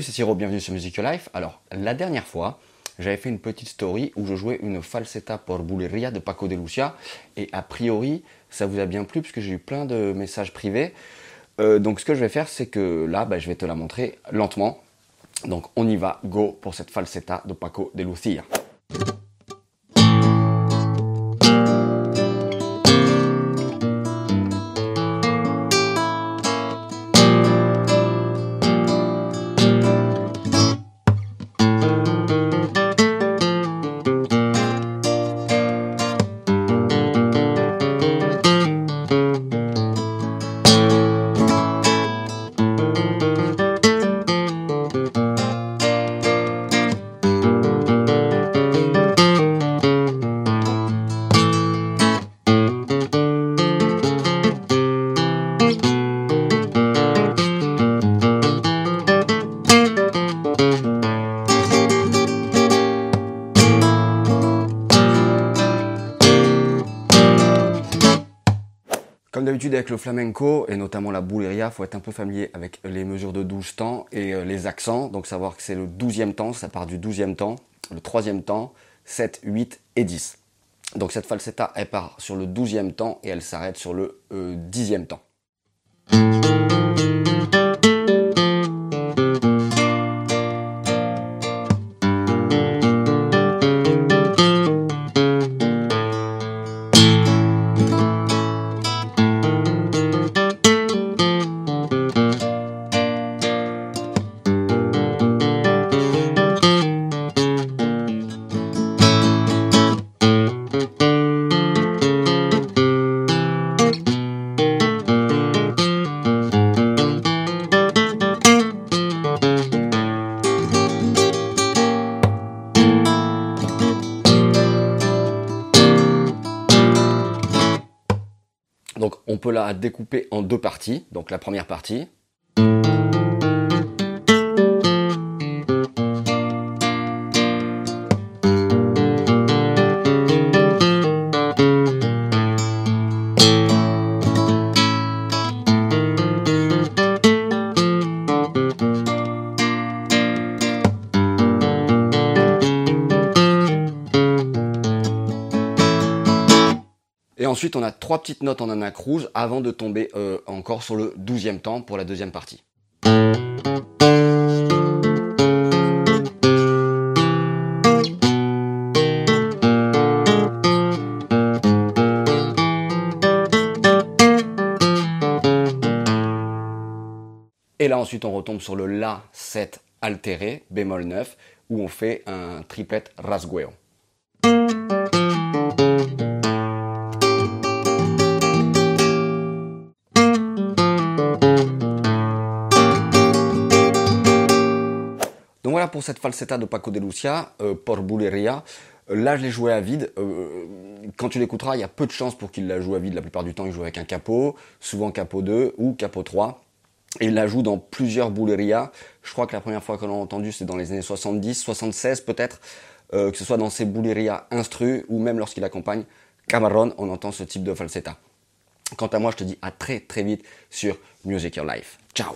Siro, bienvenue sur Music Life. Alors, la dernière fois, j'avais fait une petite story où je jouais une falsetta por bulleria de Paco de Lucia. Et a priori, ça vous a bien plu puisque j'ai eu plein de messages privés. Euh, donc, ce que je vais faire, c'est que là, bah, je vais te la montrer lentement. Donc, on y va, go pour cette falsetta de Paco de Lucia. Comme d'habitude avec le flamenco et notamment la bouleria, faut être un peu familier avec les mesures de 12 temps et euh, les accents. Donc savoir que c'est le 12e temps, ça part du 12e temps, le 3e temps, 7, 8 et 10. Donc cette falsetta, elle part sur le 12e temps et elle s'arrête sur le 10e temps. Donc on peut la découper en deux parties. Donc la première partie. Ensuite, on a trois petites notes en anac avant de tomber euh, encore sur le douzième temps pour la deuxième partie. Et là, ensuite, on retombe sur le La 7 altéré, bémol 9, où on fait un triplet rasgueo. Donc voilà pour cette falsetta de Paco de Lucia, euh, por Bulleria. Euh, là, je l'ai joué à vide. Euh, quand tu l'écouteras, il y a peu de chances pour qu'il la joue à vide. La plupart du temps, il joue avec un capot, souvent capot 2 ou capot 3. Et il la joue dans plusieurs Bulleria. Je crois que la première fois qu'on l'a entendu, c'est dans les années 70, 76 peut-être, que ce soit dans ses Bulleria instru ou même lorsqu'il accompagne Camarón, on entend ce type de falsetta. Quant à moi, je te dis à très très vite sur Music Your Life. Ciao